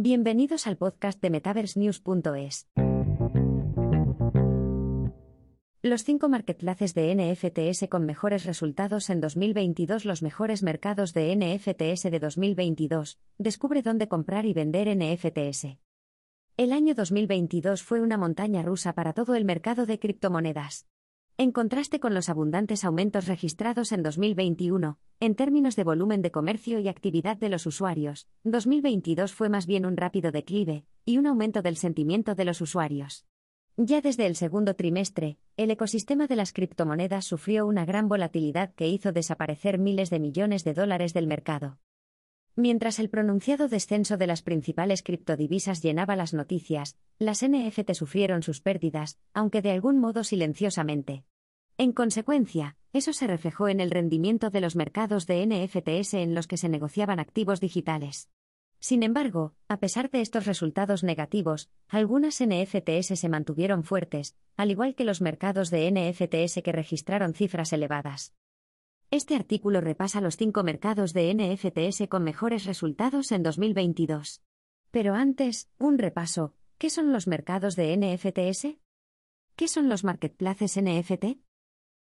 Bienvenidos al podcast de MetaverseNews.es. Los cinco marketplaces de NFTs con mejores resultados en 2022 Los mejores mercados de NFTs de 2022. Descubre dónde comprar y vender NFTs. El año 2022 fue una montaña rusa para todo el mercado de criptomonedas. En contraste con los abundantes aumentos registrados en 2021, en términos de volumen de comercio y actividad de los usuarios, 2022 fue más bien un rápido declive, y un aumento del sentimiento de los usuarios. Ya desde el segundo trimestre, el ecosistema de las criptomonedas sufrió una gran volatilidad que hizo desaparecer miles de millones de dólares del mercado. Mientras el pronunciado descenso de las principales criptodivisas llenaba las noticias, las NFT sufrieron sus pérdidas, aunque de algún modo silenciosamente. En consecuencia, eso se reflejó en el rendimiento de los mercados de NFTs en los que se negociaban activos digitales. Sin embargo, a pesar de estos resultados negativos, algunas NFTs se mantuvieron fuertes, al igual que los mercados de NFTs que registraron cifras elevadas. Este artículo repasa los cinco mercados de NFTs con mejores resultados en 2022. Pero antes, un repaso. ¿Qué son los mercados de NFTs? ¿Qué son los marketplaces NFT?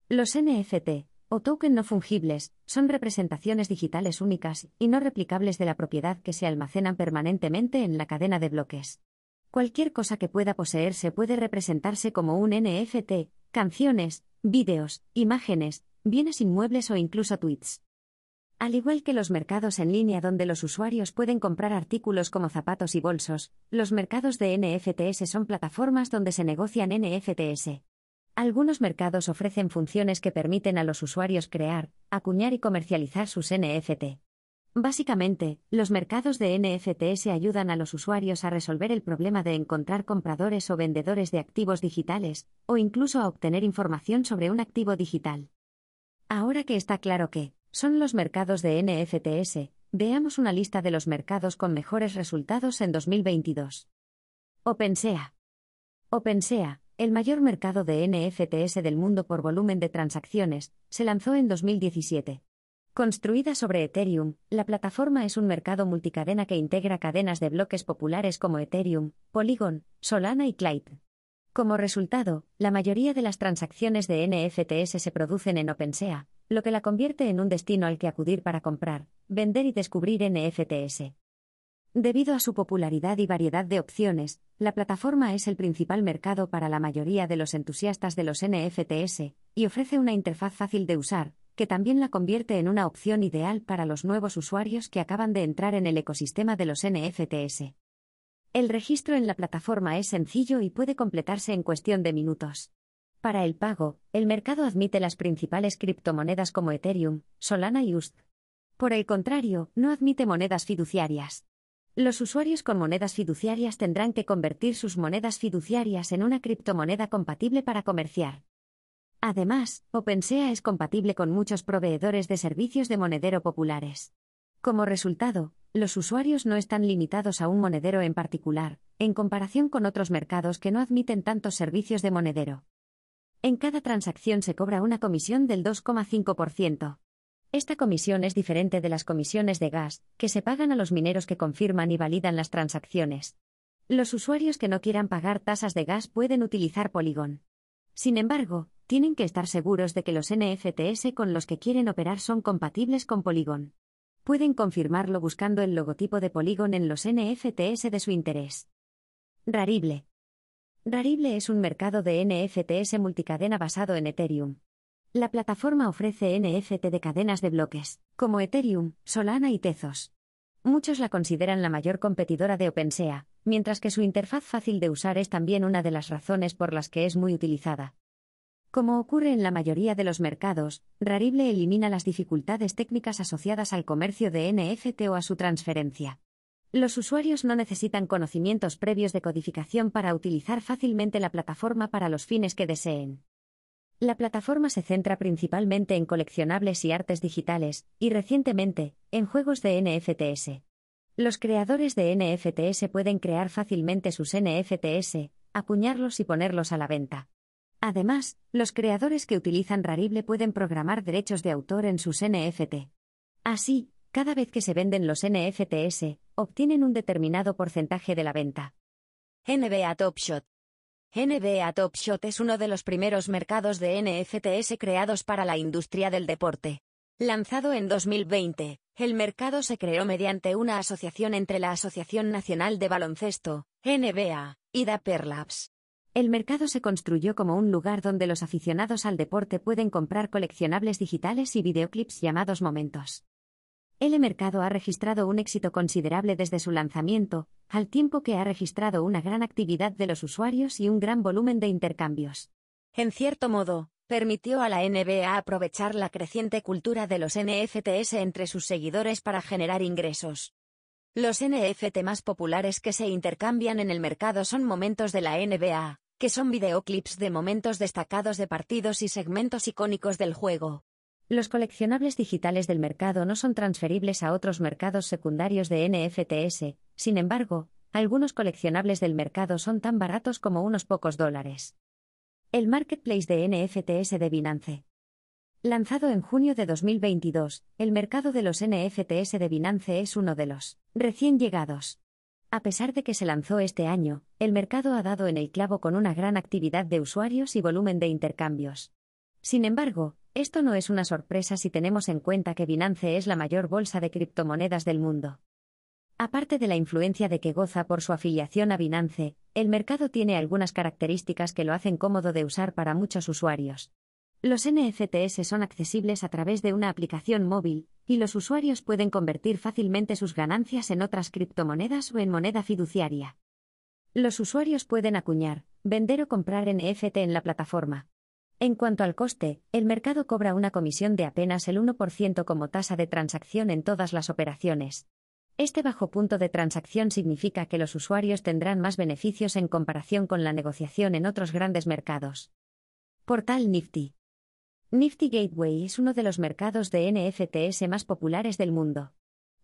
Los NFT, o token no fungibles, son representaciones digitales únicas y no replicables de la propiedad que se almacenan permanentemente en la cadena de bloques. Cualquier cosa que pueda poseerse puede representarse como un NFT, canciones, vídeos, imágenes, bienes inmuebles o incluso tweets. Al igual que los mercados en línea donde los usuarios pueden comprar artículos como zapatos y bolsos, los mercados de NFTs son plataformas donde se negocian NFTs. Algunos mercados ofrecen funciones que permiten a los usuarios crear, acuñar y comercializar sus NFT. Básicamente, los mercados de NFTs ayudan a los usuarios a resolver el problema de encontrar compradores o vendedores de activos digitales, o incluso a obtener información sobre un activo digital. Ahora que está claro que son los mercados de NFTs, veamos una lista de los mercados con mejores resultados en 2022. OpenSea. OpenSea, el mayor mercado de NFTs del mundo por volumen de transacciones, se lanzó en 2017. Construida sobre Ethereum, la plataforma es un mercado multicadena que integra cadenas de bloques populares como Ethereum, Polygon, Solana y Clyde. Como resultado, la mayoría de las transacciones de NFTs se producen en OpenSea, lo que la convierte en un destino al que acudir para comprar, vender y descubrir NFTs. Debido a su popularidad y variedad de opciones, la plataforma es el principal mercado para la mayoría de los entusiastas de los NFTs, y ofrece una interfaz fácil de usar, que también la convierte en una opción ideal para los nuevos usuarios que acaban de entrar en el ecosistema de los NFTs. El registro en la plataforma es sencillo y puede completarse en cuestión de minutos. Para el pago, el mercado admite las principales criptomonedas como Ethereum, Solana y UST. Por el contrario, no admite monedas fiduciarias. Los usuarios con monedas fiduciarias tendrán que convertir sus monedas fiduciarias en una criptomoneda compatible para comerciar. Además, OpenSea es compatible con muchos proveedores de servicios de monedero populares. Como resultado, los usuarios no están limitados a un monedero en particular, en comparación con otros mercados que no admiten tantos servicios de monedero. En cada transacción se cobra una comisión del 2,5%. Esta comisión es diferente de las comisiones de gas, que se pagan a los mineros que confirman y validan las transacciones. Los usuarios que no quieran pagar tasas de gas pueden utilizar Polygon. Sin embargo, tienen que estar seguros de que los NFTs con los que quieren operar son compatibles con Polygon pueden confirmarlo buscando el logotipo de Polygon en los NFTs de su interés. Rarible. Rarible es un mercado de NFTs multicadena basado en Ethereum. La plataforma ofrece NFT de cadenas de bloques, como Ethereum, Solana y Tezos. Muchos la consideran la mayor competidora de OpenSea, mientras que su interfaz fácil de usar es también una de las razones por las que es muy utilizada. Como ocurre en la mayoría de los mercados, Rarible elimina las dificultades técnicas asociadas al comercio de NFT o a su transferencia. Los usuarios no necesitan conocimientos previos de codificación para utilizar fácilmente la plataforma para los fines que deseen. La plataforma se centra principalmente en coleccionables y artes digitales, y recientemente, en juegos de NFTs. Los creadores de NFTs pueden crear fácilmente sus NFTs, acuñarlos y ponerlos a la venta. Además, los creadores que utilizan Rarible pueden programar derechos de autor en sus NFT. Así, cada vez que se venden los NFTs, obtienen un determinado porcentaje de la venta. NBA Top Shot. NBA Top Shot es uno de los primeros mercados de NFTs creados para la industria del deporte. Lanzado en 2020, el mercado se creó mediante una asociación entre la Asociación Nacional de Baloncesto, NBA, y Dapper Labs. El mercado se construyó como un lugar donde los aficionados al deporte pueden comprar coleccionables digitales y videoclips llamados momentos. El mercado ha registrado un éxito considerable desde su lanzamiento, al tiempo que ha registrado una gran actividad de los usuarios y un gran volumen de intercambios. En cierto modo, permitió a la NBA aprovechar la creciente cultura de los NFTs entre sus seguidores para generar ingresos. Los NFT más populares que se intercambian en el mercado son momentos de la NBA, que son videoclips de momentos destacados de partidos y segmentos icónicos del juego. Los coleccionables digitales del mercado no son transferibles a otros mercados secundarios de NFTs, sin embargo, algunos coleccionables del mercado son tan baratos como unos pocos dólares. El marketplace de NFTs de Binance. Lanzado en junio de 2022, el mercado de los NFTs de Binance es uno de los recién llegados. A pesar de que se lanzó este año, el mercado ha dado en el clavo con una gran actividad de usuarios y volumen de intercambios. Sin embargo, esto no es una sorpresa si tenemos en cuenta que Binance es la mayor bolsa de criptomonedas del mundo. Aparte de la influencia de que goza por su afiliación a Binance, el mercado tiene algunas características que lo hacen cómodo de usar para muchos usuarios. Los NFTs son accesibles a través de una aplicación móvil, y los usuarios pueden convertir fácilmente sus ganancias en otras criptomonedas o en moneda fiduciaria. Los usuarios pueden acuñar, vender o comprar NFT en la plataforma. En cuanto al coste, el mercado cobra una comisión de apenas el 1% como tasa de transacción en todas las operaciones. Este bajo punto de transacción significa que los usuarios tendrán más beneficios en comparación con la negociación en otros grandes mercados. Portal Nifty. Nifty Gateway es uno de los mercados de NFTs más populares del mundo.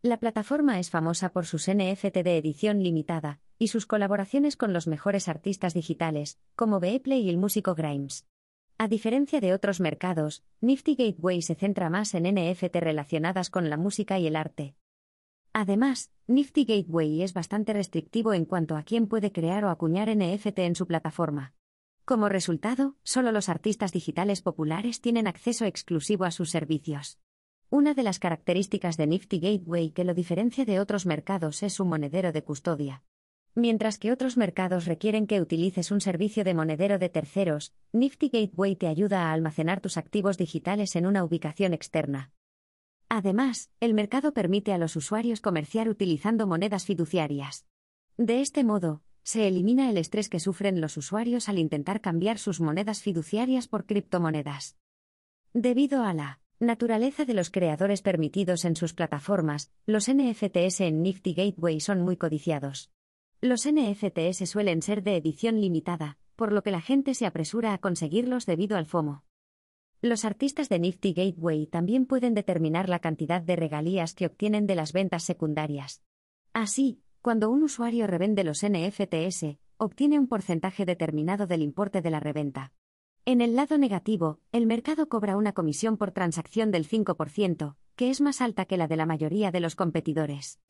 La plataforma es famosa por sus NFT de edición limitada y sus colaboraciones con los mejores artistas digitales, como Beeple y el músico Grimes. A diferencia de otros mercados, Nifty Gateway se centra más en NFT relacionadas con la música y el arte. Además, Nifty Gateway es bastante restrictivo en cuanto a quién puede crear o acuñar NFT en su plataforma. Como resultado, solo los artistas digitales populares tienen acceso exclusivo a sus servicios. Una de las características de Nifty Gateway que lo diferencia de otros mercados es su monedero de custodia. Mientras que otros mercados requieren que utilices un servicio de monedero de terceros, Nifty Gateway te ayuda a almacenar tus activos digitales en una ubicación externa. Además, el mercado permite a los usuarios comerciar utilizando monedas fiduciarias. De este modo, se elimina el estrés que sufren los usuarios al intentar cambiar sus monedas fiduciarias por criptomonedas. Debido a la naturaleza de los creadores permitidos en sus plataformas, los NFTs en Nifty Gateway son muy codiciados. Los NFTs suelen ser de edición limitada, por lo que la gente se apresura a conseguirlos debido al FOMO. Los artistas de Nifty Gateway también pueden determinar la cantidad de regalías que obtienen de las ventas secundarias. Así, cuando un usuario revende los NFTs, obtiene un porcentaje determinado del importe de la reventa. En el lado negativo, el mercado cobra una comisión por transacción del 5%, que es más alta que la de la mayoría de los competidores.